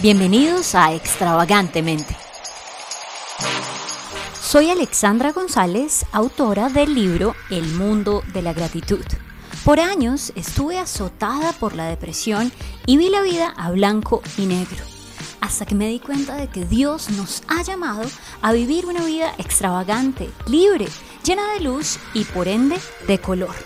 Bienvenidos a Extravagantemente. Soy Alexandra González, autora del libro El mundo de la gratitud. Por años estuve azotada por la depresión y vi la vida a blanco y negro, hasta que me di cuenta de que Dios nos ha llamado a vivir una vida extravagante, libre, llena de luz y por ende de color.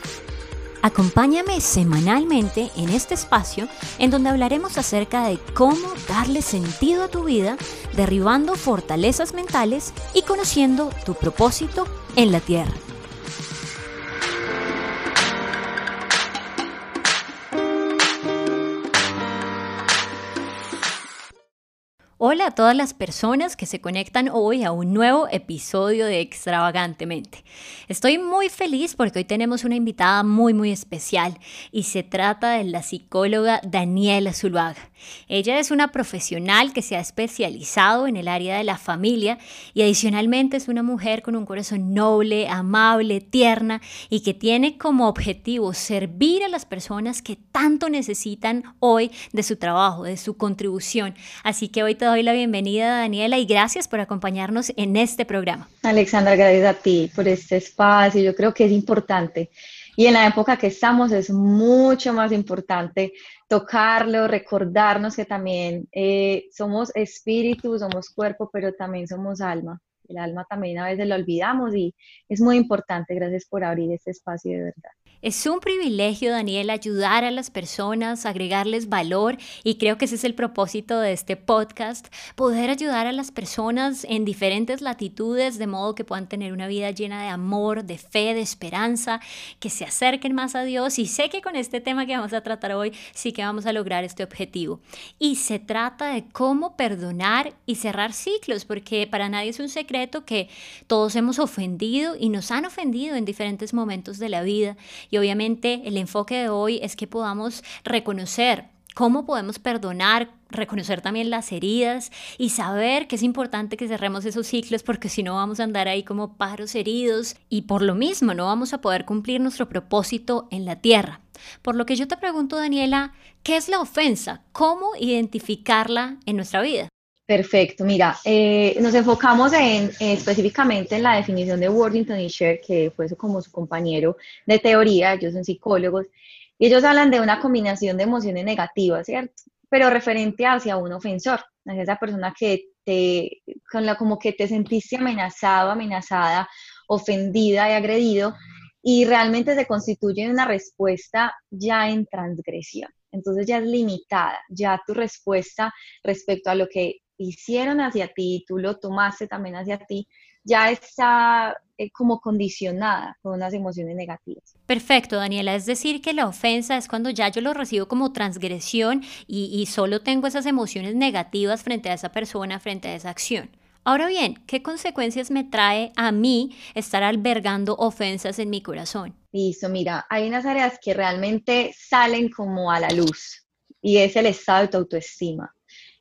Acompáñame semanalmente en este espacio en donde hablaremos acerca de cómo darle sentido a tu vida, derribando fortalezas mentales y conociendo tu propósito en la tierra. Hola a todas las personas que se conectan hoy a un nuevo episodio de Extravagantemente. Estoy muy feliz porque hoy tenemos una invitada muy muy especial y se trata de la psicóloga Daniela Zuluaga. Ella es una profesional que se ha especializado en el área de la familia y adicionalmente es una mujer con un corazón noble, amable, tierna y que tiene como objetivo servir a las personas que tanto necesitan hoy de su trabajo, de su contribución. Así que hoy te doy la bienvenida, Daniela, y gracias por acompañarnos en este programa. Alexandra, gracias a ti por este espacio. Yo creo que es importante y en la época que estamos es mucho más importante tocarlo, recordarnos que también eh, somos espíritu, somos cuerpo, pero también somos alma. El alma también a veces lo olvidamos y es muy importante. Gracias por abrir este espacio de verdad. Es un privilegio, Daniel, ayudar a las personas, agregarles valor y creo que ese es el propósito de este podcast, poder ayudar a las personas en diferentes latitudes de modo que puedan tener una vida llena de amor, de fe, de esperanza, que se acerquen más a Dios y sé que con este tema que vamos a tratar hoy sí que vamos a lograr este objetivo. Y se trata de cómo perdonar y cerrar ciclos, porque para nadie es un secreto que todos hemos ofendido y nos han ofendido en diferentes momentos de la vida y obviamente el enfoque de hoy es que podamos reconocer cómo podemos perdonar, reconocer también las heridas y saber que es importante que cerremos esos ciclos porque si no vamos a andar ahí como pájaros heridos y por lo mismo no vamos a poder cumplir nuestro propósito en la tierra. Por lo que yo te pregunto, Daniela, ¿qué es la ofensa? ¿Cómo identificarla en nuestra vida? Perfecto, mira, eh, nos enfocamos en, específicamente en la definición de Worthington y Sher, que fue como su compañero de teoría, ellos son psicólogos, y ellos hablan de una combinación de emociones negativas, ¿cierto? Pero referente hacia un ofensor, hacia esa persona que te, con la, como que te sentiste amenazado, amenazada, ofendida y agredido, y realmente se constituye una respuesta ya en transgresión. Entonces ya es limitada, ya tu respuesta respecto a lo que hicieron hacia ti, tú lo tomaste también hacia ti, ya está eh, como condicionada con unas emociones negativas. Perfecto, Daniela. Es decir, que la ofensa es cuando ya yo lo recibo como transgresión y, y solo tengo esas emociones negativas frente a esa persona, frente a esa acción. Ahora bien, ¿qué consecuencias me trae a mí estar albergando ofensas en mi corazón? Listo, mira, hay unas áreas que realmente salen como a la luz y es el estado de tu autoestima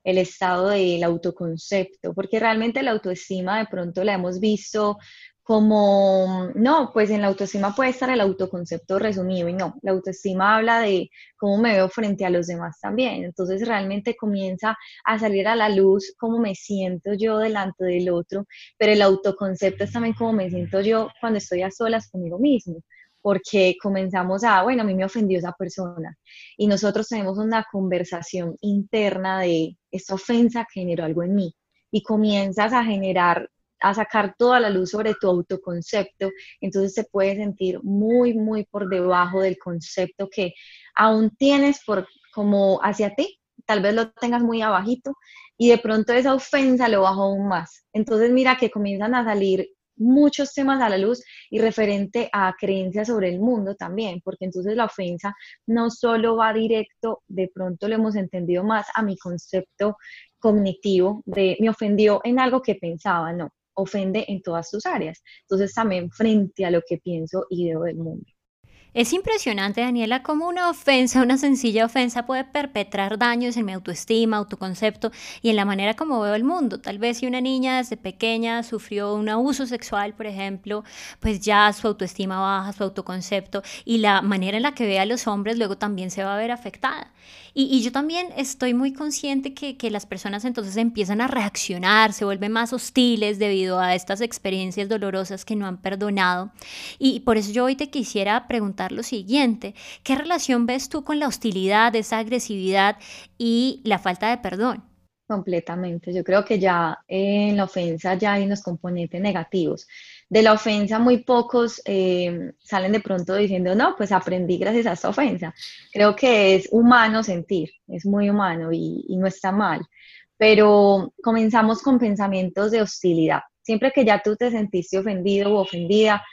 el estado del autoconcepto, porque realmente la autoestima de pronto la hemos visto como, no, pues en la autoestima puede estar el autoconcepto resumido y no, la autoestima habla de cómo me veo frente a los demás también, entonces realmente comienza a salir a la luz cómo me siento yo delante del otro, pero el autoconcepto es también cómo me siento yo cuando estoy a solas conmigo mismo porque comenzamos a, bueno, a mí me ofendió esa persona. Y nosotros tenemos una conversación interna de esta ofensa generó algo en mí. Y comienzas a generar, a sacar toda la luz sobre tu autoconcepto, entonces se puede sentir muy, muy por debajo del concepto que aún tienes por como hacia ti, tal vez lo tengas muy abajito. Y de pronto esa ofensa lo bajó aún más. Entonces mira que comienzan a salir muchos temas a la luz y referente a creencias sobre el mundo también, porque entonces la ofensa no solo va directo, de pronto lo hemos entendido más a mi concepto cognitivo de me ofendió en algo que pensaba, no, ofende en todas sus áreas. Entonces también frente a lo que pienso y veo del mundo. Es impresionante, Daniela, cómo una ofensa, una sencilla ofensa puede perpetrar daños en mi autoestima, autoconcepto y en la manera como veo el mundo. Tal vez si una niña desde pequeña sufrió un abuso sexual, por ejemplo, pues ya su autoestima baja, su autoconcepto y la manera en la que ve a los hombres luego también se va a ver afectada. Y, yo también estoy muy consciente que, que las personas entonces empiezan a reaccionar, se vuelven más hostiles debido a estas experiencias dolorosas que no han perdonado. Y por eso yo hoy te quisiera preguntar lo siguiente, ¿qué relación ves tú con la hostilidad, esa agresividad y la falta de perdón? Completamente. Yo creo que ya en la ofensa ya hay unos componentes negativos. De la ofensa muy pocos eh, salen de pronto diciendo, no, pues aprendí gracias a esta ofensa. Creo que es humano sentir, es muy humano y no está mal. Pero comenzamos con pensamientos de hostilidad. Siempre que ya tú te sentiste ofendido o ofendida,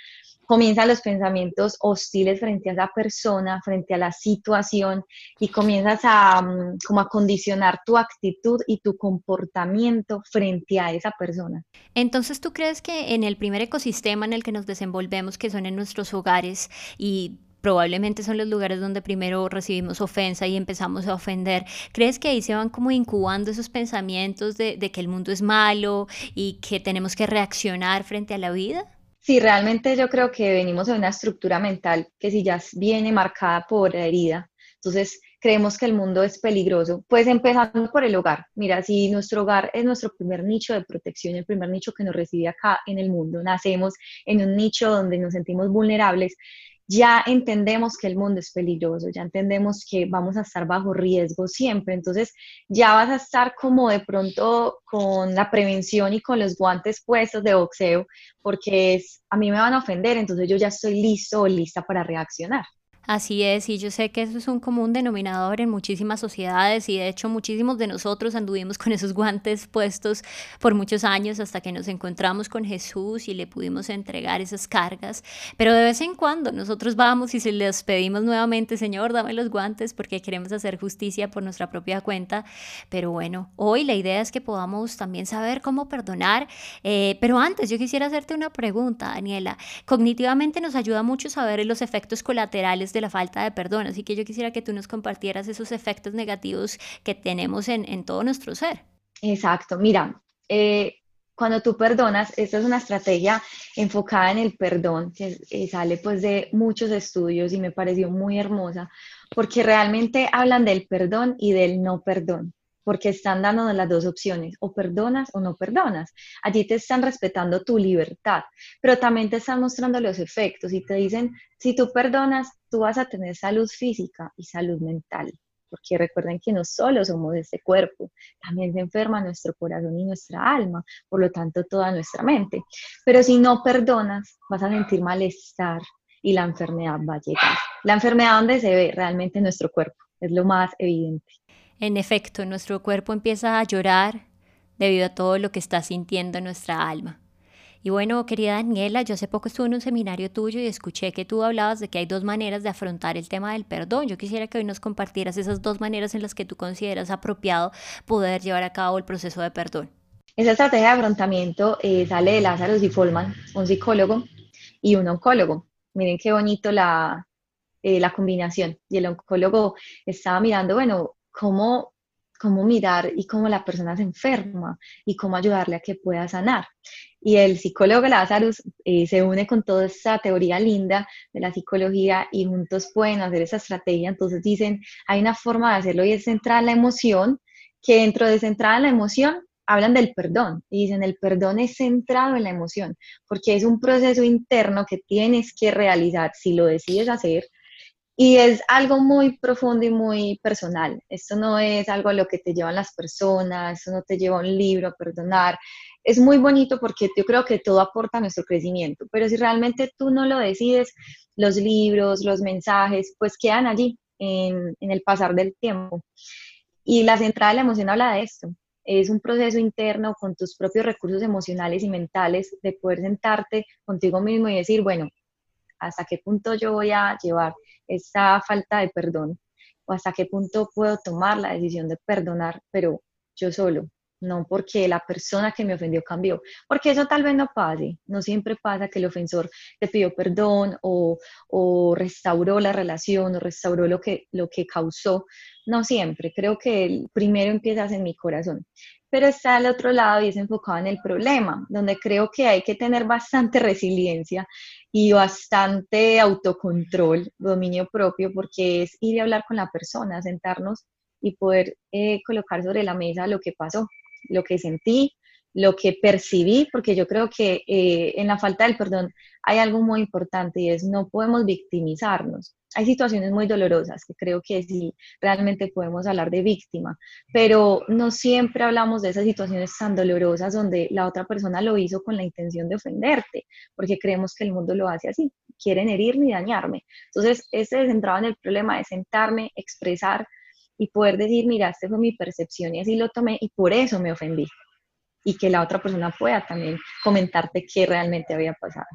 comienzan los pensamientos hostiles frente a esa persona, frente a la situación y comienzas a mm, como a condicionar tu actitud y tu comportamiento frente a esa persona. Entonces, ¿tú crees que en el primer ecosistema en el que nos desenvolvemos, que son en nuestros hogares y probablemente son los lugares donde primero recibimos ofensa y empezamos a ofender. ¿Crees que ahí se van como incubando esos pensamientos de, de, que el mundo es malo y que tenemos que reaccionar frente a la vida? Sí, realmente yo creo que venimos de una estructura mental que si ya viene marcada por herida, entonces creemos que el mundo es peligroso, pues empezando por el hogar. Mira, si nuestro hogar es nuestro primer nicho de protección, el primer nicho que nos recibe acá en el mundo, nacemos en un nicho donde nos sentimos vulnerables, ya entendemos que el mundo es peligroso, ya entendemos que vamos a estar bajo riesgo siempre, entonces ya vas a estar como de pronto con la prevención y con los guantes puestos de boxeo, porque es, a mí me van a ofender, entonces yo ya estoy listo o lista para reaccionar. Así es, y yo sé que eso es un común denominador en muchísimas sociedades y de hecho muchísimos de nosotros anduvimos con esos guantes puestos por muchos años hasta que nos encontramos con Jesús y le pudimos entregar esas cargas. Pero de vez en cuando nosotros vamos y se les pedimos nuevamente, Señor, dame los guantes porque queremos hacer justicia por nuestra propia cuenta. Pero bueno, hoy la idea es que podamos también saber cómo perdonar. Eh, pero antes, yo quisiera hacerte una pregunta, Daniela. Cognitivamente nos ayuda mucho saber los efectos colaterales de la falta de perdón. Así que yo quisiera que tú nos compartieras esos efectos negativos que tenemos en, todo nuestro ser. Exacto. Mira, eh, cuando tú perdonas, esta es una estrategia enfocada en el perdón, que eh, sale pues de muchos estudios y me pareció muy hermosa, porque realmente hablan del perdón y del no perdón porque están dándonos las dos opciones, o perdonas o no perdonas. Allí te están respetando tu libertad, pero también te están mostrando los efectos y te dicen, si tú perdonas, tú vas a tener salud física y salud mental, porque recuerden que no solo somos este cuerpo, también se enferma nuestro corazón y nuestra alma, por lo tanto toda nuestra mente. Pero si no perdonas, vas a sentir malestar y la enfermedad va a llegar. La enfermedad donde se ve realmente en nuestro cuerpo, es lo más evidente. En efecto, nuestro cuerpo empieza a llorar debido a todo lo que está sintiendo nuestra alma. Y bueno, querida Daniela, yo hace poco estuve en un seminario tuyo y escuché que tú hablabas de que hay dos maneras de afrontar el tema del perdón. Yo quisiera que hoy nos compartieras esas dos maneras en las que tú consideras apropiado poder llevar a cabo el proceso de perdón. Esa estrategia de afrontamiento eh, sale de Lázaro y Folman, un psicólogo y un oncólogo. Miren qué bonito la, eh, la combinación. Y el oncólogo estaba mirando, bueno, cómo, cómo mirar y cómo la persona se enferma y cómo ayudarle a que pueda sanar. Y el psicólogo Lazarus eh, se une con toda esa teoría linda de la psicología y juntos pueden hacer esa estrategia. Entonces dicen, hay una forma de hacerlo y es centrar la emoción, que dentro de centrar la emoción hablan del perdón y dicen el perdón es centrado en la emoción, porque es un proceso interno que tienes que realizar si lo decides hacer y es algo muy profundo y muy personal. Esto no es algo a lo que te llevan las personas, esto no te lleva un libro a perdonar. Es muy bonito porque yo creo que todo aporta a nuestro crecimiento, pero si realmente tú no lo decides, los libros, los mensajes, pues quedan allí en, en el pasar del tiempo. Y la central de la emoción habla de esto. Es un proceso interno con tus propios recursos emocionales y mentales de poder sentarte contigo mismo y decir, bueno, ¿hasta qué punto yo voy a llevar esa falta de perdón o hasta qué punto puedo tomar la decisión de perdonar, pero yo solo, no porque la persona que me ofendió cambió, porque eso tal vez no pase, no siempre pasa que el ofensor te pidió perdón o, o restauró la relación o restauró lo que, lo que causó, no siempre, creo que el primero empiezas en mi corazón, pero está al otro lado y es enfocado en el problema, donde creo que hay que tener bastante resiliencia y bastante autocontrol, dominio propio, porque es ir a hablar con la persona, sentarnos y poder eh, colocar sobre la mesa lo que pasó lo que sentí, lo que percibí, porque yo creo que eh, en la falta del perdón hay algo muy importante y es no podemos victimizarnos. Hay situaciones muy dolorosas que creo que sí realmente podemos hablar de víctima, pero no siempre hablamos de esas situaciones tan dolorosas donde la otra persona lo hizo con la intención de ofenderte, porque creemos que el mundo lo hace así, quieren herirme y dañarme. Entonces, ese centrado en el problema de sentarme, expresar y poder decir, mira, esta fue mi percepción y así lo tomé y por eso me ofendí. Y que la otra persona pueda también comentarte qué realmente había pasado.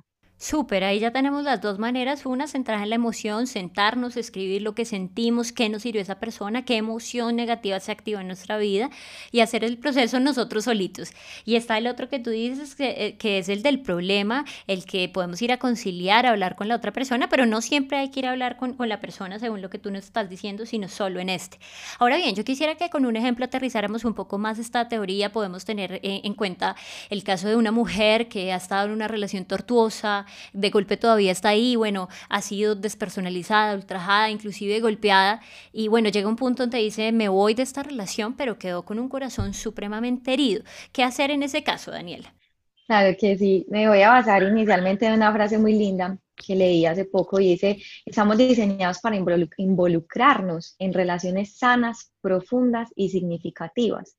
Súper, ahí ya tenemos las dos maneras. Una, centrar en la emoción, sentarnos, escribir lo que sentimos, qué nos sirvió esa persona, qué emoción negativa se activó en nuestra vida y hacer el proceso nosotros solitos. Y está el otro que tú dices, que, eh, que es el del problema, el que podemos ir a conciliar, a hablar con la otra persona, pero no siempre hay que ir a hablar con, con la persona según lo que tú nos estás diciendo, sino solo en este. Ahora bien, yo quisiera que con un ejemplo aterrizáramos un poco más esta teoría. Podemos tener eh, en cuenta el caso de una mujer que ha estado en una relación tortuosa, de golpe todavía está ahí, bueno, ha sido despersonalizada, ultrajada, inclusive golpeada, y bueno, llega un punto donde dice, me voy de esta relación, pero quedó con un corazón supremamente herido. ¿Qué hacer en ese caso, Daniela? Claro que sí, me voy a basar inicialmente en una frase muy linda que leí hace poco y dice, estamos diseñados para involucrarnos en relaciones sanas, profundas y significativas.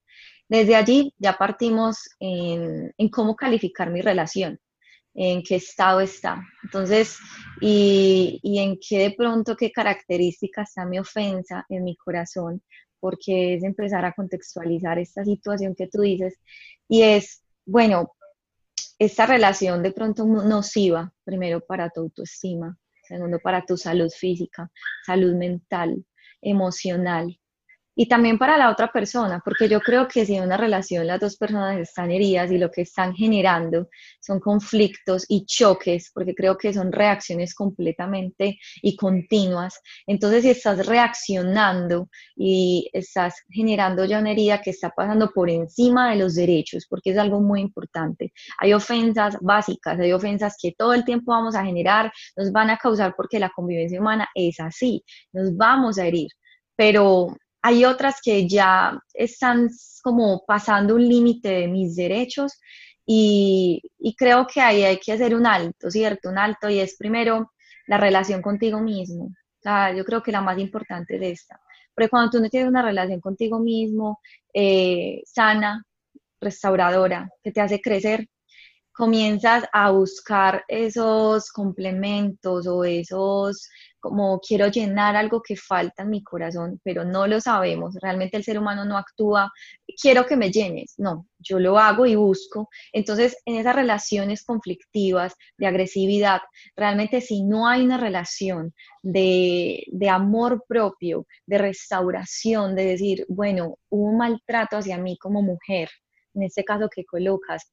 Desde allí ya partimos en, en cómo calificar mi relación en qué estado está. Entonces, y, y, en qué de pronto, qué característica está mi ofensa en mi corazón, porque es empezar a contextualizar esta situación que tú dices. Y es, bueno, esta relación de pronto nociva, primero para tu autoestima, segundo para tu salud física, salud mental, emocional, y también para la otra persona, porque yo creo que si en una relación las dos personas están heridas y lo que están generando son conflictos y choques, porque creo que son reacciones completamente y continuas, entonces si estás reaccionando y estás generando ya una herida que está pasando por encima de los derechos, porque es algo muy importante. Hay ofensas básicas, hay ofensas que todo el tiempo vamos a generar, nos van a causar porque la convivencia humana es así, nos vamos a herir, pero hay otras que ya están como pasando un límite de mis derechos y, creo que ahí hay que hacer un alto, ¿cierto? Un alto y es primero la relación contigo mismo. O sea, yo creo que la más importante es esta. Porque cuando tú no tienes una relación contigo mismo eh, sana, restauradora, que te hace crecer, comienzas a buscar esos complementos o esos como quiero llenar algo que falta en mi corazón, pero no lo sabemos. Realmente el ser humano no actúa, quiero que me llenes, no, yo lo hago y busco. Entonces, en esas relaciones conflictivas de agresividad, realmente si no hay una relación de, de amor propio, de restauración, de decir, bueno, hubo un maltrato hacia mí como mujer, en este caso que colocas,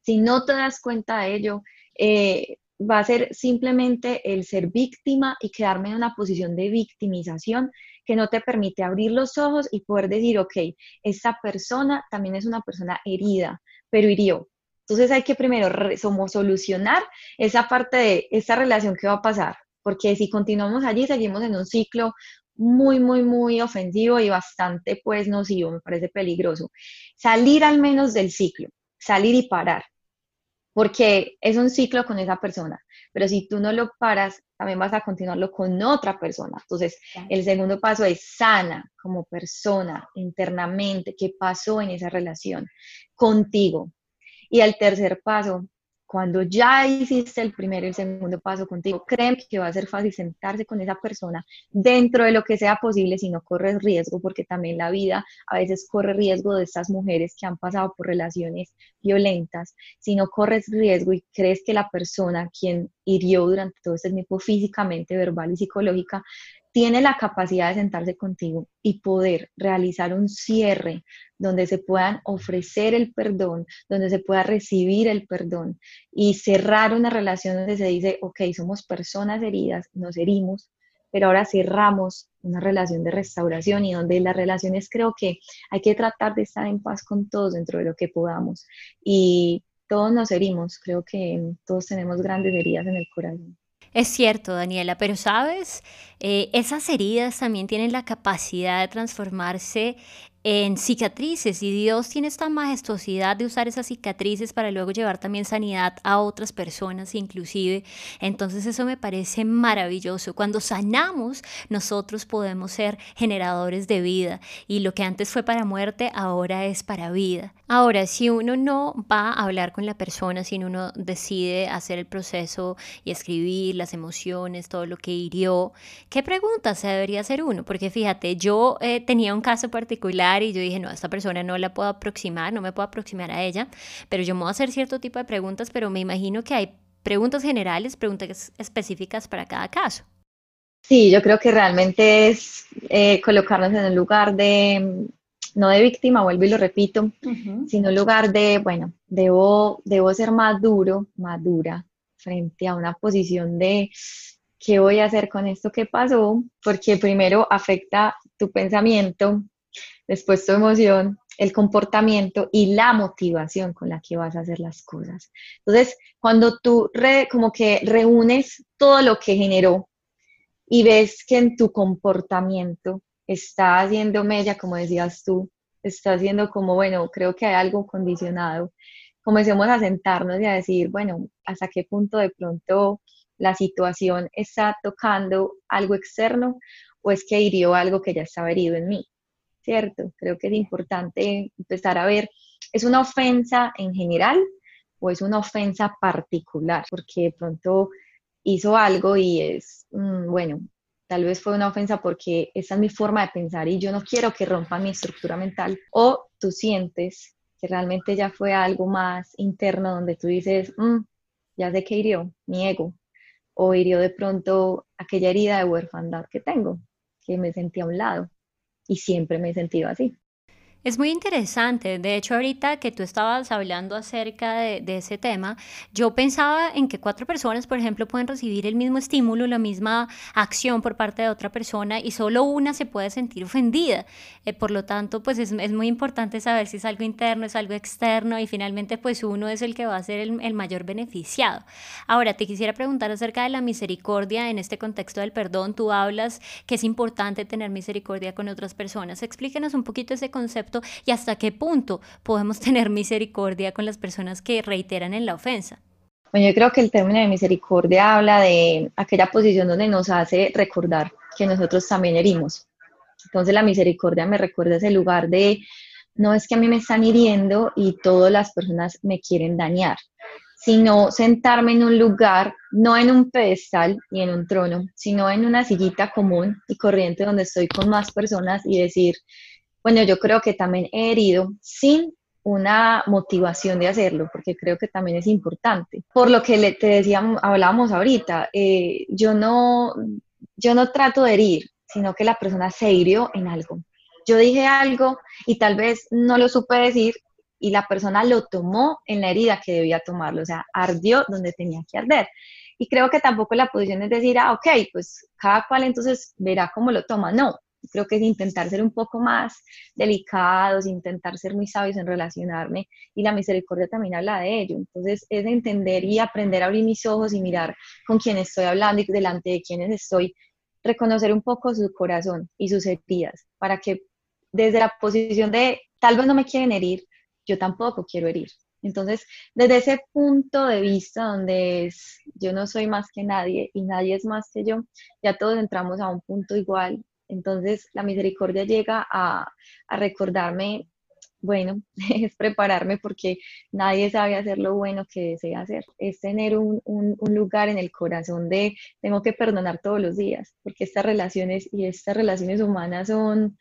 si no te das cuenta de ello, eh, va a ser simplemente el ser víctima y quedarme en una posición de victimización que no te permite abrir los ojos y poder decir, ok, esta persona también es una persona herida, pero hirió. Entonces hay que primero solucionar esa parte de esa relación que va a pasar, porque si continuamos allí, seguimos en un ciclo muy, muy, muy ofensivo y bastante, pues, nocivo, me parece peligroso. Salir al menos del ciclo, salir y parar porque es un ciclo con esa persona, pero si tú no lo paras, también vas a continuarlo con otra persona. Entonces, el segundo paso es sana como persona internamente, qué pasó en esa relación contigo. Y el tercer paso cuando ya hiciste el primer y el segundo paso contigo, creen que va a ser fácil sentarse con esa persona dentro de lo que sea posible si no corres riesgo, porque también la vida a veces corre riesgo de estas mujeres que han pasado por relaciones violentas. Si no corres riesgo y crees que la persona quien hirió durante todo este tiempo físicamente, verbal y psicológica, tiene la capacidad de sentarse contigo y poder realizar un cierre donde se puedan ofrecer el perdón, donde se pueda recibir el perdón y cerrar una relación donde se dice, ok, somos personas heridas, nos herimos, pero ahora cerramos una relación de restauración y donde las relaciones creo que hay que tratar de estar en paz con todos dentro de lo que podamos. Y todos nos herimos, creo que todos tenemos grandes heridas en el corazón. Es cierto, Daniela, pero sabes, eh, esas heridas también tienen la capacidad de transformarse en cicatrices y Dios tiene esta majestuosidad de usar esas cicatrices para luego llevar también sanidad a otras personas inclusive. Entonces eso me parece maravilloso. Cuando sanamos, nosotros podemos ser generadores de vida y lo que antes fue para muerte, ahora es para vida. Ahora, si uno no va a hablar con la persona, si uno decide hacer el proceso y escribir las emociones, todo lo que hirió, ¿qué preguntas se debería hacer uno? Porque fíjate, yo eh, tenía un caso particular y yo dije, no, a esta persona no la puedo aproximar, no me puedo aproximar a ella, pero yo me voy a hacer cierto tipo de preguntas, pero me imagino que hay preguntas generales, preguntas específicas para cada caso. Sí, yo creo que realmente es eh, colocarnos en el lugar de, no de víctima, vuelvo y lo repito, sino en lugar de, bueno, debo, debo ser más duro, más dura frente a una posición de qué voy a hacer con esto que pasó, porque primero afecta tu pensamiento, después tu emoción, el comportamiento y la motivación con la que vas a hacer las cosas. Entonces, cuando tú como que reúnes todo lo que generó y ves que en tu comportamiento está haciendo mella, como decías tú, está haciendo como, bueno, creo que hay algo condicionado, comencemos a sentarnos y a decir, bueno, hasta qué punto de pronto la situación está tocando algo externo o es que hirió algo que ya estaba herido en mí. ¿Cierto? Creo que es importante empezar a ver, ¿es una ofensa en general o es una ofensa particular? Porque de pronto hizo algo y es, mm, bueno, tal vez fue una ofensa porque esa es mi forma de pensar y yo no quiero que rompa mi estructura mental. O tú sientes que realmente ya fue algo más interno donde tú dices, mm, ya sé que hirió mi ego o hirió de pronto aquella herida de huerfandad que tengo, que me sentí a un lado y siempre me he sentido así. Es muy interesante. De hecho, ahorita que tú estabas hablando acerca de, ese tema, yo pensaba en que cuatro personas, por ejemplo, pueden recibir el mismo estímulo, la misma acción por parte de otra persona y solo una se puede sentir ofendida. Eh, por lo tanto, pues es, muy importante saber si es algo interno, es algo externo y finalmente pues uno es el que va a ser el, el mayor beneficiado. Ahora, te quisiera preguntar acerca de la misericordia en este contexto del perdón. Tú hablas que es importante tener misericordia con otras personas. Explíquenos un poquito ese concepto y hasta qué punto podemos tener misericordia con las personas que reiteran en la ofensa. Bueno, yo creo que el término de misericordia habla de aquella posición donde nos hace recordar que nosotros también herimos. Entonces la misericordia me recuerda ese lugar de, no es que a mí me están hiriendo y todas las personas me quieren dañar, sino sentarme en un lugar, no en un pedestal y en un trono, sino en una sillita común y corriente donde estoy con más personas y decir, bueno, yo creo que también he herido sin una motivación de hacerlo, porque creo que también es importante. Por lo que te decíamos, hablábamos ahorita, eh, yo, no, yo no trato de herir, sino que la persona se hirió en algo. Yo dije algo y tal vez no lo supe decir y la persona lo tomó en la herida que debía tomarlo, o sea, ardió donde tenía que arder. Y creo que tampoco la posición es decir, ah, ok, pues cada cual entonces verá cómo lo toma. No, creo que es intentar ser un poco más delicados, intentar ser muy sabios en relacionarme y la misericordia también habla de ello. Entonces es entender y aprender a abrir mis ojos y mirar con quién estoy hablando y delante de quiénes estoy, reconocer un poco su corazón y sus heridas para que desde la posición de tal vez no me quieren herir, yo tampoco quiero herir. Entonces, desde ese punto de vista donde es, yo no soy más que nadie y nadie es más que yo, ya todos entramos a un punto igual entonces la misericordia llega a, recordarme, bueno, es prepararme porque nadie sabe hacer lo bueno que desea hacer. Es tener un, lugar en el corazón de tengo que perdonar todos los días, porque estas relaciones y estas relaciones humanas son,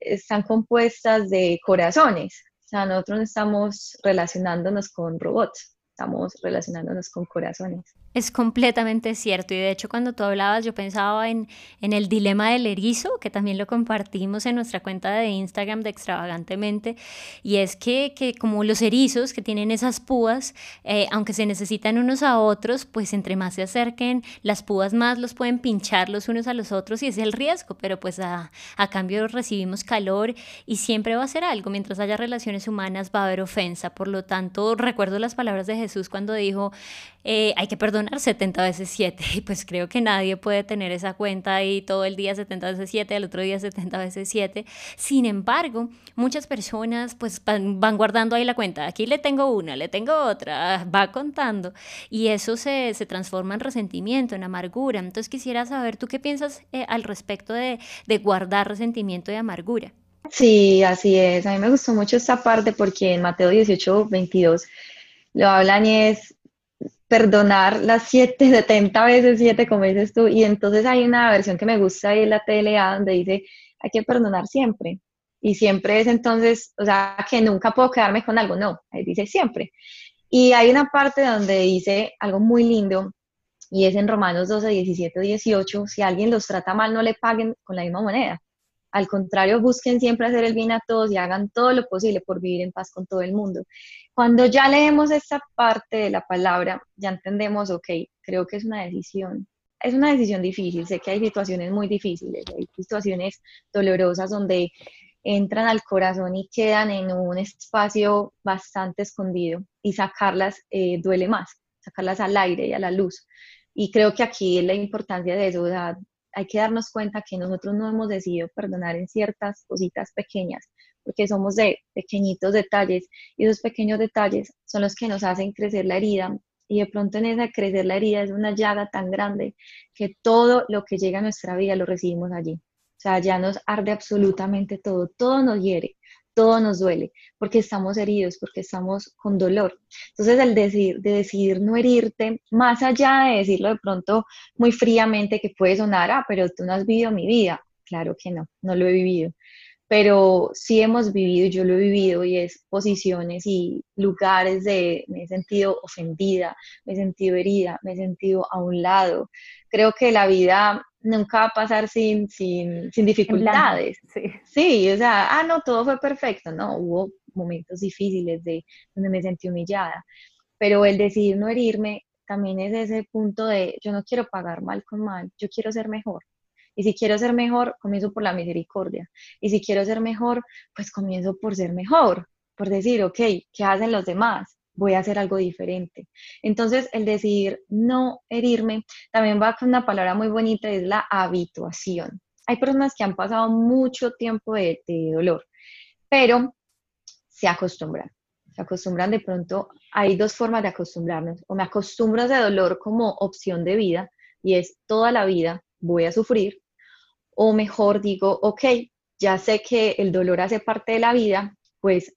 están compuestas de corazones. O sea, nosotros no estamos relacionándonos con robots, estamos relacionándonos con corazones. Es completamente cierto. Y de hecho cuando tú hablabas yo pensaba en, en, el dilema del erizo, que también lo compartimos en nuestra cuenta de Instagram de extravagantemente, y es que, que como los erizos que tienen esas púas, eh, aunque se necesitan unos a otros, pues entre más se acerquen, las púas más los pueden pinchar los unos a los otros y es el riesgo, pero pues a, a cambio recibimos calor y siempre va a ser algo, mientras haya relaciones humanas va a haber ofensa, por lo tanto recuerdo las palabras de Jesús cuando dijo, eh, hay que perdonar 70 veces 7. Y pues creo que nadie puede tener esa cuenta ahí todo el día 70 veces 7, el otro día 70 veces 7. Sin embargo, muchas personas pues van, guardando ahí la cuenta. Aquí le tengo una, le tengo otra, va contando. Y eso se, se transforma en resentimiento, en amargura. Entonces quisiera saber, ¿tú qué piensas eh, al respecto de, de guardar resentimiento y amargura? Sí, así es. A mí me gustó mucho esta parte porque en Mateo 18, 22 lo hablan y es perdonar las 7, 70 veces 7, como dices tú, y entonces hay una versión que me gusta ahí en la TLA donde dice, hay que perdonar siempre, y siempre es entonces, o sea, que nunca puedo quedarme con algo, no, ahí dice siempre. Y hay una parte donde dice algo muy lindo, y es en Romanos 12, 17, 18, si alguien los trata mal, no le paguen con la misma moneda. Al contrario, busquen siempre hacer el bien a todos y hagan todo lo posible por vivir en paz con todo el mundo. Cuando ya leemos esta parte de la palabra, ya entendemos, ok, creo que es una decisión. Es una decisión difícil, sé que hay situaciones muy difíciles, hay situaciones dolorosas donde entran al corazón y quedan en un espacio bastante escondido y sacarlas eh, duele más, sacarlas al aire y a la luz. Y creo que aquí es la importancia de eso, hay que darnos cuenta que nosotros no hemos decidido perdonar en ciertas cositas pequeñas, porque somos de pequeñitos detalles y esos pequeños detalles son los que nos hacen crecer la herida y de pronto en esa crecer la herida es una llaga tan grande que todo lo que llega a nuestra vida lo recibimos allí. O sea, ya nos arde absolutamente todo, todo nos hiere, todo nos duele, porque estamos heridos, porque estamos con dolor. Entonces, el decir, de decidir no herirte, más allá de decirlo de pronto muy fríamente que puede sonar, ah, pero tú no has vivido mi vida. Claro que no, no lo he vivido pero sí hemos vivido, yo lo he vivido y es posiciones y lugares de, me he sentido ofendida, me he sentido herida, me he sentido a un lado. Creo que la vida nunca va a pasar sin, sin, sin dificultades. Sí. sí, o sea, ah, no, todo fue perfecto, no, hubo momentos difíciles de donde me sentí humillada, pero el decidir no herirme también es ese punto de yo no quiero pagar mal con mal, yo quiero ser mejor. Y si quiero ser mejor, comienzo por la misericordia. Y si quiero ser mejor, pues comienzo por ser mejor, por decir, ok, ¿qué hacen los demás? Voy a hacer algo diferente. Entonces, el decidir no herirme también va con una palabra muy bonita, es la habituación. Hay personas que han pasado mucho tiempo de, dolor, pero se acostumbran. Se acostumbran de pronto, hay dos formas de acostumbrarnos. O me acostumbro a ese dolor como opción de vida y es toda la vida voy a sufrir, o mejor digo, ok, ya sé que el dolor hace parte de la vida, pues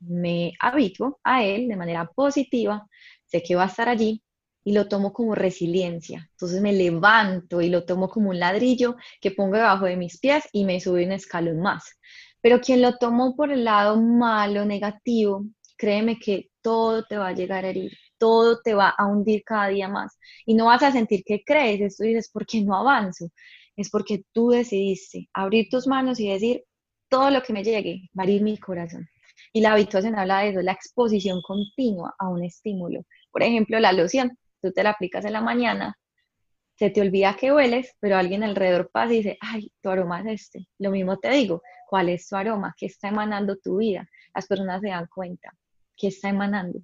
me habituo a él de manera positiva, sé que va a estar allí y lo tomo como resiliencia. Entonces me levanto y lo tomo como un ladrillo que pongo debajo de mis pies y me sube un escalón más. Pero quien lo tomó por el lado malo, negativo, créeme que todo te va a llegar a herir, todo te va a hundir cada día más. Y no vas a sentir que crees, esto dices, ¿por qué no avanzo? es porque tú decidiste abrir tus manos y decir, todo lo que me llegue va a ir mi corazón. Y la habituación habla de eso, la exposición continua a un estímulo. Por ejemplo, la loción, tú te la aplicas en la mañana, se te olvida que hueles, pero alguien alrededor pasa y dice, ay, tu aroma es este. Lo mismo te digo, ¿cuál es tu aroma? ¿Qué está emanando tu vida? Las personas se dan cuenta, ¿qué está emanando?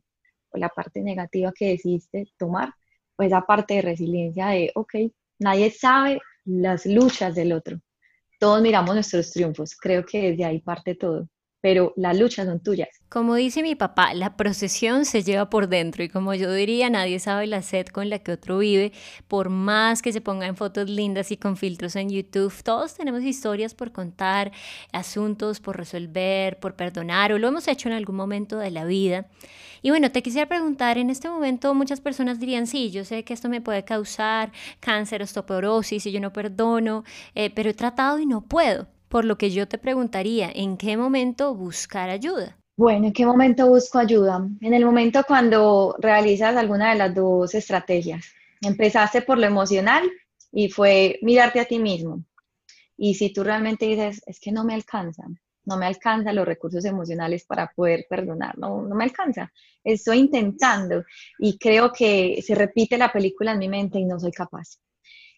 O la parte negativa que decidiste tomar, pues la parte de resiliencia de, ok, nadie sabe las luchas del otro. Todos miramos nuestros triunfos, creo que desde ahí parte todo, pero las luchas son tuyas. Como dice mi papá, la procesión se lleva por dentro y como yo diría, nadie sabe la sed con la que otro vive, por más que se pongan fotos lindas y con filtros en YouTube, todos tenemos historias por contar, asuntos por resolver, por perdonar o lo hemos hecho en algún momento de la vida. Y bueno, te quisiera preguntar, en este momento muchas personas dirían, sí, yo sé que esto me puede causar cáncer, osteoporosis, y yo no perdono, eh, pero he tratado y no puedo. Por lo que yo te preguntaría, ¿en qué momento buscar ayuda? Bueno, ¿en qué momento busco ayuda? En el momento cuando realizas alguna de las dos estrategias. Empezaste por lo emocional y fue mirarte a ti mismo. Y si tú realmente dices, es que no me alcanzan, no me alcanzan los recursos emocionales para poder perdonar, no, no me alcanza. Estoy intentando y creo que se repite la película en mi mente y no soy capaz.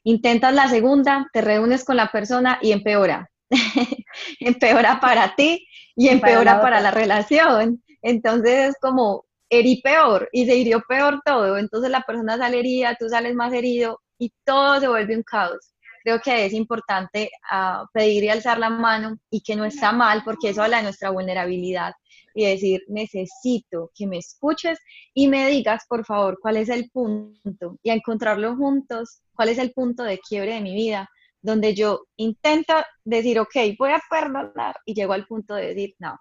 Intentas la segunda, te reúnes con la persona y empeora. empeora para ti y empeora para, la relación. Entonces es como herí peor y se hirió peor todo. Entonces la persona sale herida, tú sales más herido y todo se vuelve un caos. Creo que es importante uh, pedir y alzar la mano y que no está mal porque eso habla de nuestra vulnerabilidad y decir, necesito que me escuches y me digas, por favor, cuál es el punto y a encontrarlo juntos, cuál es el punto de quiebre de mi vida, donde yo intento decir, ok, voy a perdonar y llego al punto de decir, no,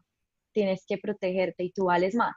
tienes que protegerte y tú vales más.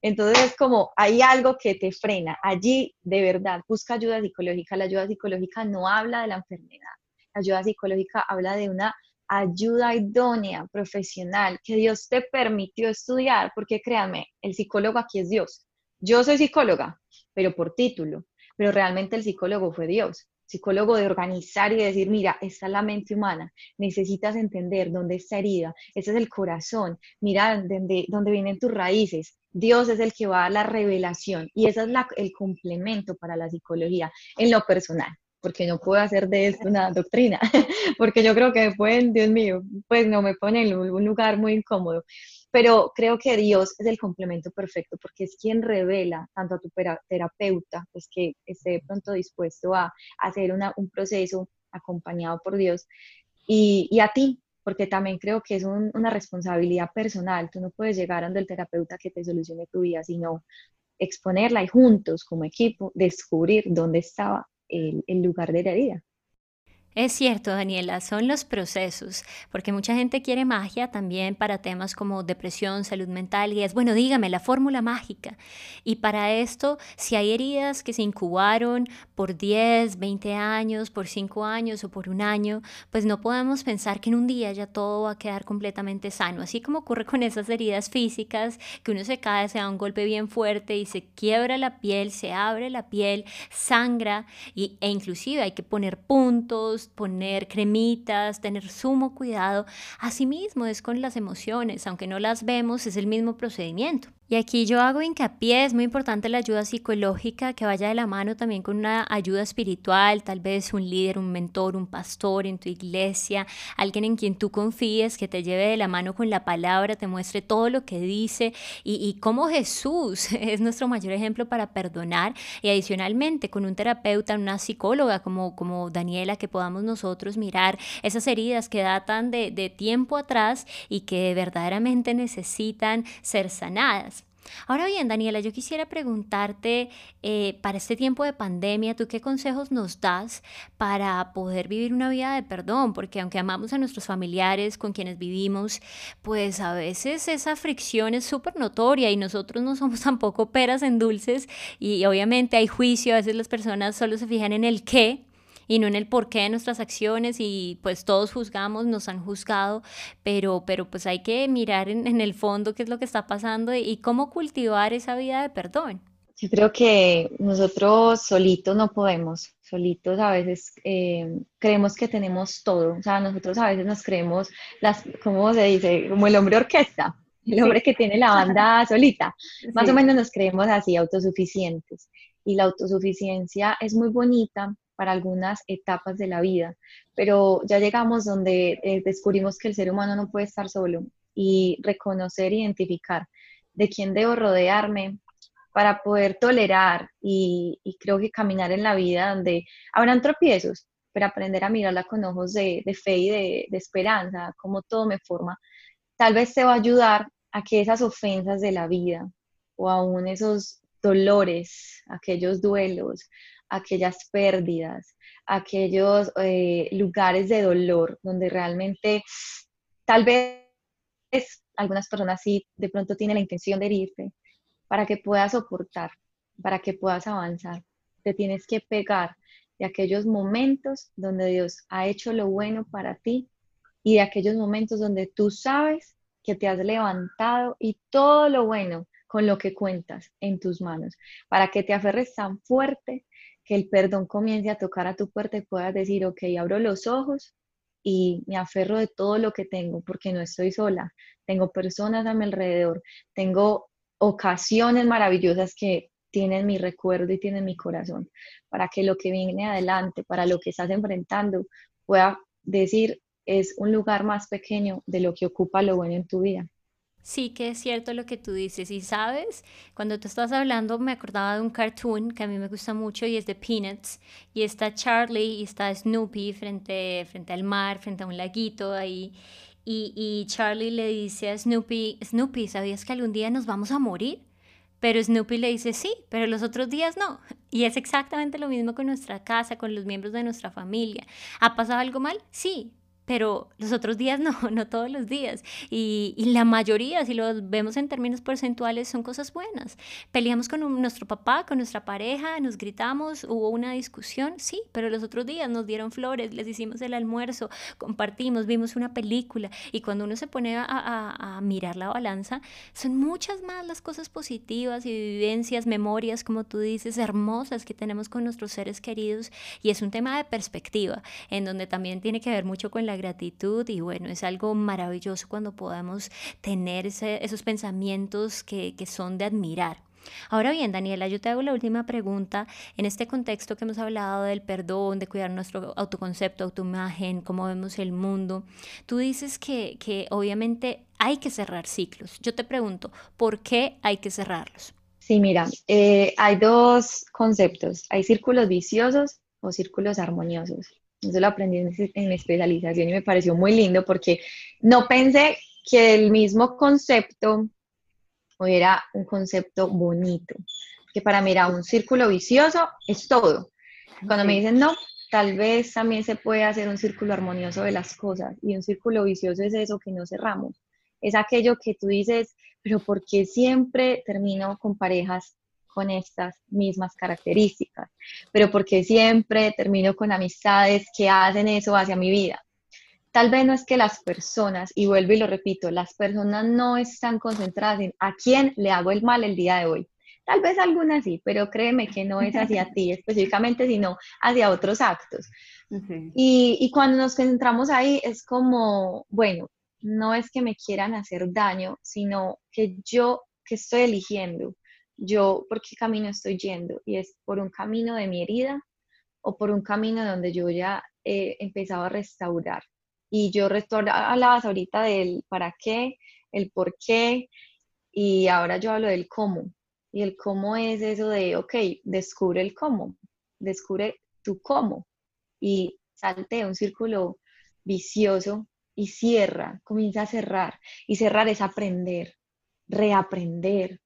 Entonces, como hay algo que te frena, allí de verdad busca ayuda psicológica. La ayuda psicológica no habla de la enfermedad. La ayuda psicológica habla de una ayuda idónea, profesional, que Dios te permitió estudiar, porque créanme, el psicólogo aquí es Dios. Yo soy psicóloga, pero por título, pero realmente el psicólogo fue Dios psicólogo de organizar y decir, mira, esta es la mente humana, necesitas entender dónde está herida, ese es el corazón, mira dónde, dónde vienen tus raíces. Dios es el que va a dar la revelación y ese es el complemento para la psicología en lo personal, porque no puedo hacer de esto una doctrina, porque yo creo que pueden, Dios mío, pues no me pone en un lugar muy incómodo pero creo que Dios es el complemento perfecto porque es quien revela tanto a tu terapeuta, pues que esté pronto dispuesto a hacer un proceso acompañado por Dios, y, a ti, porque también creo que es una responsabilidad personal. Tú no puedes llegar ante el terapeuta que te solucione tu vida, sino exponerla y juntos, como equipo, descubrir dónde estaba el, el lugar de la herida. Es cierto, Daniela, son los procesos, porque mucha gente quiere magia también para temas como depresión, salud mental, y es, bueno, dígame, la fórmula mágica. Y para esto, si hay heridas que se incubaron por 10, 20 años, por 5 años o por un año, pues no podemos pensar que en un día ya todo va a quedar completamente sano, así como ocurre con esas heridas físicas, que uno se cae, se da un golpe bien fuerte y se quiebra la piel, se abre la piel, sangra, y, e inclusive hay que poner puntos, poner cremitas, tener sumo cuidado. Asimismo es con las emociones, aunque no las vemos, es el mismo procedimiento. Y aquí yo hago hincapié, es muy importante la ayuda psicológica que vaya de la mano también con una ayuda espiritual, tal vez un líder, un mentor, un pastor en tu iglesia, alguien en quien tú confíes, que te lleve de la mano con la palabra, te muestre todo lo que dice y, y cómo Jesús es nuestro mayor ejemplo para perdonar y adicionalmente con un terapeuta, una psicóloga como, como Daniela, que podamos nosotros mirar esas heridas que datan de, de tiempo atrás y que verdaderamente necesitan ser sanadas. Ahora bien, Daniela, yo quisiera preguntarte, eh, para este tiempo de pandemia, ¿tú qué consejos nos das para poder vivir una vida de perdón? Porque aunque amamos a nuestros familiares con quienes vivimos, pues a veces esa fricción es súper notoria y nosotros no somos tampoco peras en dulces y obviamente hay juicio, a veces las personas solo se fijan en el qué y no en el porqué de nuestras acciones y pues todos juzgamos, nos han juzgado, pero, pero pues hay que mirar en, el fondo qué es lo que está pasando y, cómo cultivar esa vida de perdón. Yo creo que nosotros solitos no podemos, solitos a veces eh, creemos que tenemos todo, o sea, nosotros a veces nos creemos, las, ¿cómo se dice? Como el hombre orquesta, el hombre que tiene la banda solita, más o menos nos creemos así, autosuficientes. Y la autosuficiencia es muy bonita para algunas etapas de la vida, pero ya llegamos donde eh, descubrimos que el ser humano no puede estar solo y reconocer, identificar de quién debo rodearme para poder tolerar y, creo que caminar en la vida donde habrán tropiezos, pero aprender a mirarla con ojos de, fe y de, esperanza, como todo me forma, tal vez te va a ayudar a que esas ofensas de la vida o aún esos dolores, aquellos duelos, aquellas pérdidas, aquellos eh, lugares de dolor donde realmente tal vez algunas personas sí de pronto tienen la intención de herirte, para que puedas soportar, para que puedas avanzar. Te tienes que pegar de aquellos momentos donde Dios ha hecho lo bueno para ti y de aquellos momentos donde tú sabes que te has levantado y todo lo bueno con lo que cuentas en tus manos, para que te aferres tan fuerte que el perdón comience a tocar a tu puerta y puedas decir, ok, abro los ojos y me aferro de todo lo que tengo, porque no estoy sola, tengo personas a mi alrededor, tengo ocasiones maravillosas que tienen mi recuerdo y tienen mi corazón, para que lo que viene adelante, para lo que estás enfrentando, pueda decir, es un lugar más pequeño de lo que ocupa lo bueno en tu vida. Sí, que es cierto lo que tú dices. Y sabes, cuando tú estás hablando, me acordaba de un cartoon que a mí me gusta mucho y es de Peanuts. Y está Charlie y está Snoopy frente, frente al mar, frente a un laguito ahí. Y, y Charlie le dice a Snoopy, Snoopy, ¿sabías que algún día nos vamos a morir? Pero Snoopy le dice, sí, pero los otros días no. Y es exactamente lo mismo con nuestra casa, con los miembros de nuestra familia. ¿Ha pasado algo mal? Sí, pero los otros días no, no todos los días. Y, la mayoría, si lo vemos en términos porcentuales, son cosas buenas. Peleamos con nuestro papá, con nuestra pareja, nos gritamos, hubo una discusión, sí, pero los otros días nos dieron flores, les hicimos el almuerzo, compartimos, vimos una película. Y cuando uno se pone a, a mirar la balanza, son muchas más las cosas positivas y vivencias, memorias, como tú dices, hermosas que tenemos con nuestros seres queridos. Y es un tema de perspectiva, en donde también tiene que ver mucho con la gratitud y bueno, es algo maravilloso cuando podamos tener esos pensamientos que, que son de admirar. Ahora bien, Daniela, yo te hago la última pregunta. En este contexto que hemos hablado del perdón, de cuidar nuestro autoconcepto, autoimagen, cómo vemos el mundo, tú dices que, que obviamente hay que cerrar ciclos. Yo te pregunto, ¿por qué hay que cerrarlos? Sí, mira, eh, hay dos conceptos. Hay círculos viciosos o círculos armoniosos. Eso lo aprendí en, mi especialización y me pareció muy lindo porque no pensé que el mismo concepto era un concepto bonito, que para mí era un círculo vicioso, es todo. Cuando me dicen no, tal vez también se puede hacer un círculo armonioso de las cosas y un círculo vicioso es eso que no cerramos. Es aquello que tú dices, pero ¿por qué siempre termino con parejas con estas mismas características, pero porque siempre termino con amistades que hacen eso hacia mi vida. Tal vez no es que las personas, y vuelvo y lo repito, las personas no están concentradas en a quién le hago el mal el día de hoy. Tal vez algunas sí, pero créeme que no es hacia ti específicamente, sino hacia otros actos. y, y cuando nos centramos ahí es como, bueno, no es que me quieran hacer daño, sino que yo que estoy eligiendo, yo por qué camino estoy yendo y es por un camino de mi herida o por un camino donde yo ya he empezado a restaurar. Y yo hablabas ahorita del para qué, el por qué, y ahora yo hablo del cómo. Y el cómo es eso de, ok, descubre el cómo, descubre tu cómo. Y salte un círculo vicioso y cierra, comienza a cerrar. Y cerrar es aprender, reaprender,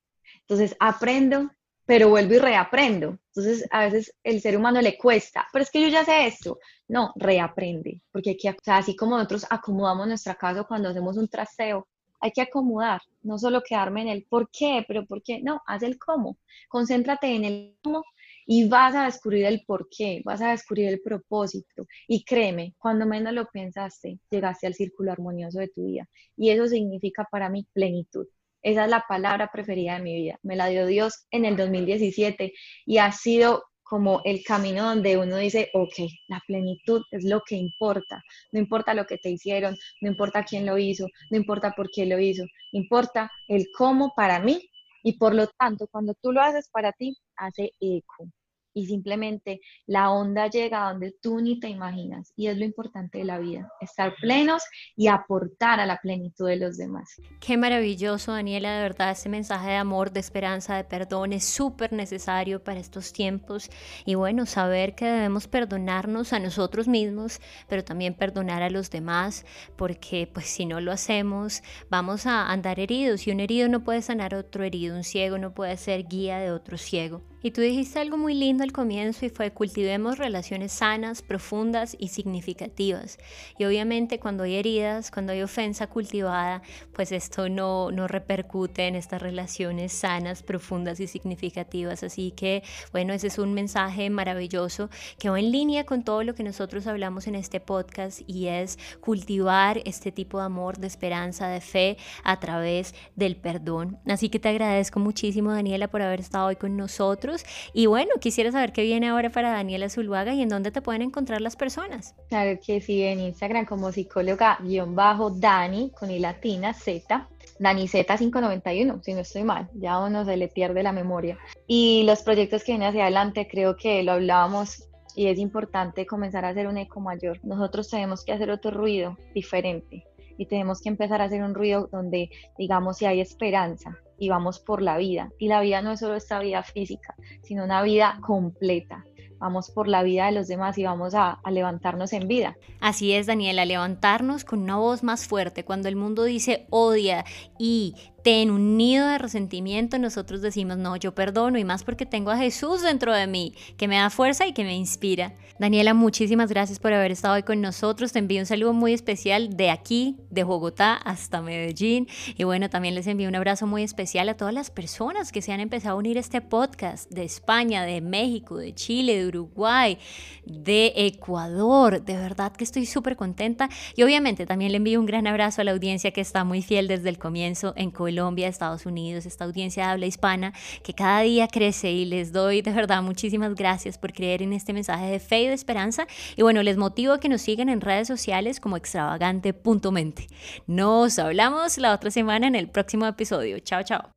entonces aprendo, pero vuelvo y reaprendo. Entonces a veces el ser humano le cuesta, pero es que yo ya sé esto. No, reaprende, porque hay que, o sea, así como nosotros acomodamos nuestra casa cuando hacemos un traseo, hay que acomodar, no solo quedarme en el por qué, pero por qué, no, haz el cómo. Concéntrate en el cómo y vas a descubrir el por qué, vas a descubrir el propósito. Y créeme, cuando menos lo pensaste, llegaste al círculo armonioso de tu vida. Y eso significa para mí plenitud. Esa es la palabra preferida de mi vida. Me la dio Dios en el 2017 y ha sido como el camino donde uno dice, ok, la plenitud es lo que importa. No importa lo que te hicieron, no importa quién lo hizo, no importa por qué lo hizo, importa el cómo para mí y por lo tanto, cuando tú lo haces para ti, hace eco y simplemente la onda llega a donde tú ni te imaginas y es lo importante de la vida, estar plenos y aportar a la plenitud de los demás. Qué maravilloso, Daniela, de verdad, ese mensaje de amor, de esperanza, de perdón es súper necesario para estos tiempos y bueno, saber que debemos perdonarnos a nosotros mismos, pero también perdonar a los demás, porque pues si no lo hacemos, vamos a andar heridos y un herido no puede sanar otro herido, un ciego no puede ser guía de otro ciego. Y tú dijiste algo muy lindo al comienzo y fue cultivemos relaciones sanas, profundas y significativas. Y obviamente cuando hay heridas, cuando hay ofensa cultivada, pues esto no, no repercute en estas relaciones sanas, profundas y significativas. Así que bueno, ese es un mensaje maravilloso que va en línea con todo lo que nosotros hablamos en este podcast y es cultivar este tipo de amor, de esperanza, de fe a través del perdón. Así que te agradezco muchísimo Daniela por haber estado hoy con nosotros Y bueno, quisiera saber qué viene ahora para Daniela Zuluaga y en dónde te pueden encontrar las personas. Claro que sí, en Instagram como psicóloga-dani con i latina Z. Dani Z591, si no estoy mal, ya uno se le pierde la memoria. Y los proyectos que vienen hacia adelante, creo que lo hablábamos y es importante comenzar a hacer un eco mayor. Nosotros tenemos que hacer otro ruido diferente y tenemos que empezar a hacer un ruido donde digamos si hay esperanza y vamos por la vida. Y la vida no es solo esta vida física, sino una vida completa vamos por la vida de los demás y vamos a, levantarnos en vida. Así es, Daniela, levantarnos con una voz más fuerte. Cuando el mundo dice odia y ten un nido de resentimiento, nosotros decimos, no, yo perdono y más porque tengo a Jesús dentro de mí, que me da fuerza y que me inspira. Daniela, muchísimas gracias por haber estado hoy con nosotros. Te envío un saludo muy especial de aquí, de Bogotá hasta Medellín. Y bueno, también les envío un abrazo muy especial a todas las personas que se han empezado a unir a este podcast de España, de México, de Chile, de Uruguay, de Ecuador. De verdad que estoy súper contenta. Y obviamente también le envío un gran abrazo a la audiencia que está muy fiel desde el comienzo en Colombia, Estados Unidos, esta audiencia de habla hispana que cada día crece y les doy de verdad muchísimas gracias por creer en este mensaje de fe y de esperanza. Y bueno, les motivo a que nos sigan en redes sociales como extravagante.mente. Nos hablamos la otra semana en el próximo episodio. Chao, chao.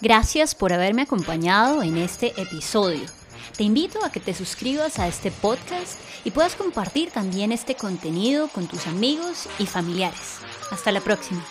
Gracias por haberme acompañado en este episodio. Te invito a que te suscribas a este podcast y puedas compartir también este contenido con tus amigos y familiares. Hasta la próxima.